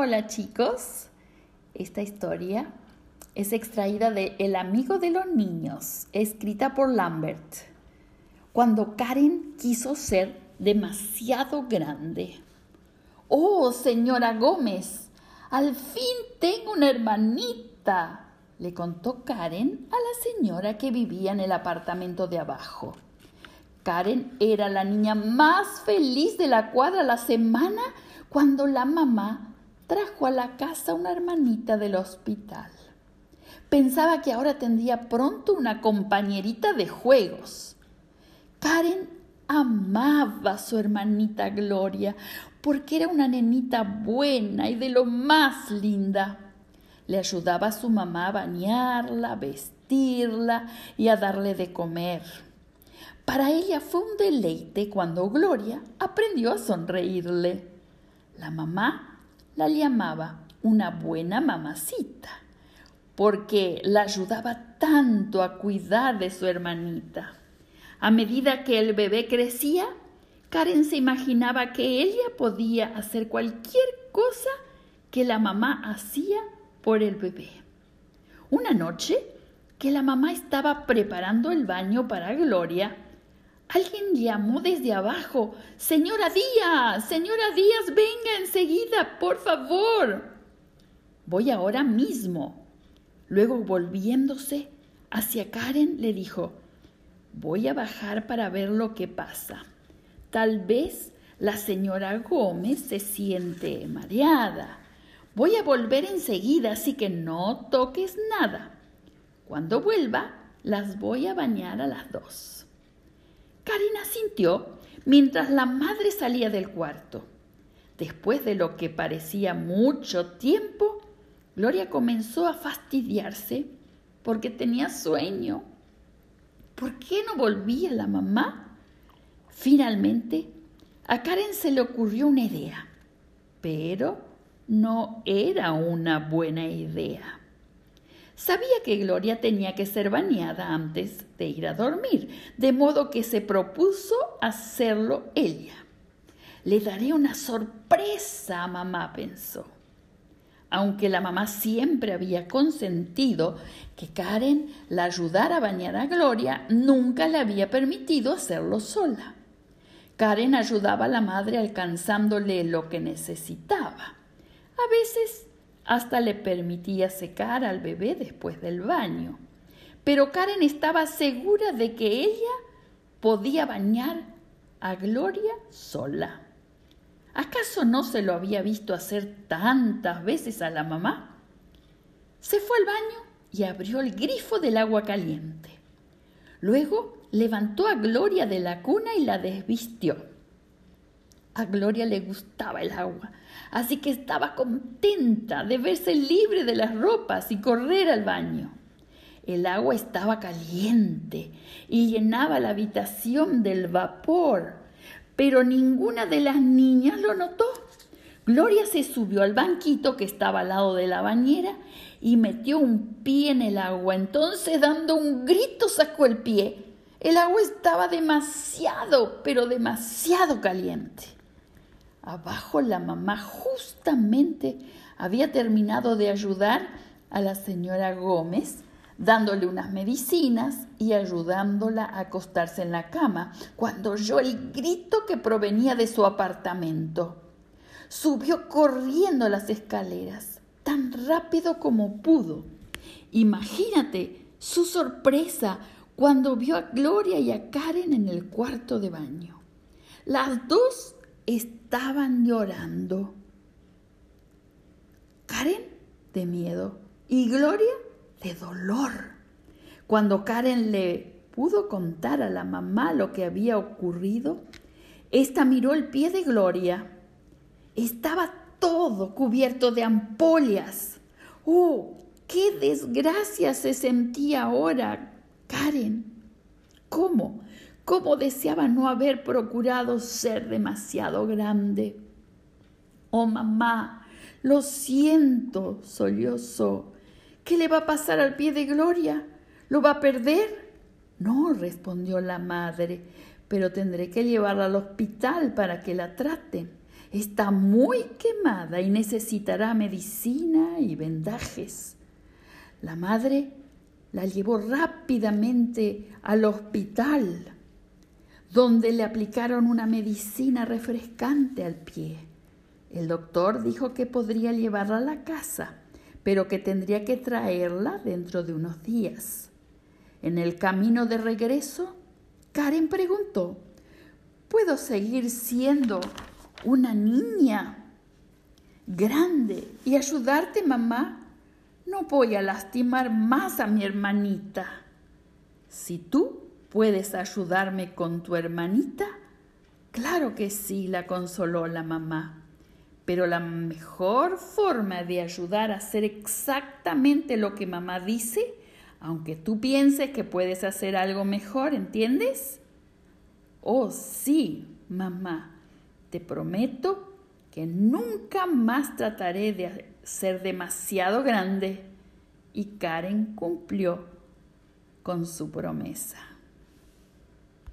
Hola chicos, esta historia es extraída de El amigo de los niños, escrita por Lambert, cuando Karen quiso ser demasiado grande. Oh, señora Gómez, al fin tengo una hermanita, le contó Karen a la señora que vivía en el apartamento de abajo. Karen era la niña más feliz de la cuadra la semana cuando la mamá trajo a la casa una hermanita del hospital. Pensaba que ahora tendría pronto una compañerita de juegos. Karen amaba a su hermanita Gloria porque era una nenita buena y de lo más linda. Le ayudaba a su mamá a bañarla, vestirla y a darle de comer. Para ella fue un deleite cuando Gloria aprendió a sonreírle. La mamá la llamaba una buena mamacita, porque la ayudaba tanto a cuidar de su hermanita. A medida que el bebé crecía, Karen se imaginaba que ella podía hacer cualquier cosa que la mamá hacía por el bebé. Una noche, que la mamá estaba preparando el baño para Gloria, Alguien llamó desde abajo. Señora Díaz, señora Díaz, venga enseguida, por favor. Voy ahora mismo. Luego, volviéndose hacia Karen, le dijo, voy a bajar para ver lo que pasa. Tal vez la señora Gómez se siente mareada. Voy a volver enseguida, así que no toques nada. Cuando vuelva, las voy a bañar a las dos. Karina sintió mientras la madre salía del cuarto. Después de lo que parecía mucho tiempo, Gloria comenzó a fastidiarse porque tenía sueño. ¿Por qué no volvía la mamá? Finalmente, a Karen se le ocurrió una idea, pero no era una buena idea. Sabía que Gloria tenía que ser bañada antes de ir a dormir, de modo que se propuso hacerlo ella. Le daré una sorpresa a mamá, pensó. Aunque la mamá siempre había consentido que Karen la ayudara a bañar a Gloria, nunca le había permitido hacerlo sola. Karen ayudaba a la madre alcanzándole lo que necesitaba. A veces hasta le permitía secar al bebé después del baño. Pero Karen estaba segura de que ella podía bañar a Gloria sola. ¿Acaso no se lo había visto hacer tantas veces a la mamá? Se fue al baño y abrió el grifo del agua caliente. Luego levantó a Gloria de la cuna y la desvistió. A Gloria le gustaba el agua, así que estaba contenta de verse libre de las ropas y correr al baño. El agua estaba caliente y llenaba la habitación del vapor, pero ninguna de las niñas lo notó. Gloria se subió al banquito que estaba al lado de la bañera y metió un pie en el agua. Entonces, dando un grito, sacó el pie. El agua estaba demasiado, pero demasiado caliente. Abajo la mamá justamente había terminado de ayudar a la señora Gómez, dándole unas medicinas y ayudándola a acostarse en la cama, cuando oyó el grito que provenía de su apartamento. Subió corriendo las escaleras, tan rápido como pudo. Imagínate su sorpresa cuando vio a Gloria y a Karen en el cuarto de baño. Las dos estaban llorando. Karen de miedo y Gloria de dolor. Cuando Karen le pudo contar a la mamá lo que había ocurrido, ésta miró el pie de Gloria. Estaba todo cubierto de ampollas. ¡Oh! ¡Qué desgracia se sentía ahora Karen! ¿Cómo? Cómo deseaba no haber procurado ser demasiado grande. Oh mamá, lo siento, sollozó. ¿Qué le va a pasar al pie de Gloria? ¿Lo va a perder? No, respondió la madre, pero tendré que llevarla al hospital para que la traten. está muy quemada y necesitará medicina y vendajes. La madre la llevó rápidamente al hospital, donde le aplicaron una medicina refrescante al pie. El doctor dijo que podría llevarla a la casa, pero que tendría que traerla dentro de unos días. En el camino de regreso, Karen preguntó, ¿puedo seguir siendo una niña grande y ayudarte, mamá? No voy a lastimar más a mi hermanita. Si tú puedes ayudarme con tu hermanita, claro que sí, la consoló la mamá. Pero la mejor forma de ayudar a hacer exactamente lo que mamá dice, aunque tú pienses que puedes hacer algo mejor, ¿entiendes? Oh, sí, mamá, te prometo que nunca más trataré de ser demasiado grande. Y Karen cumplió con su promesa.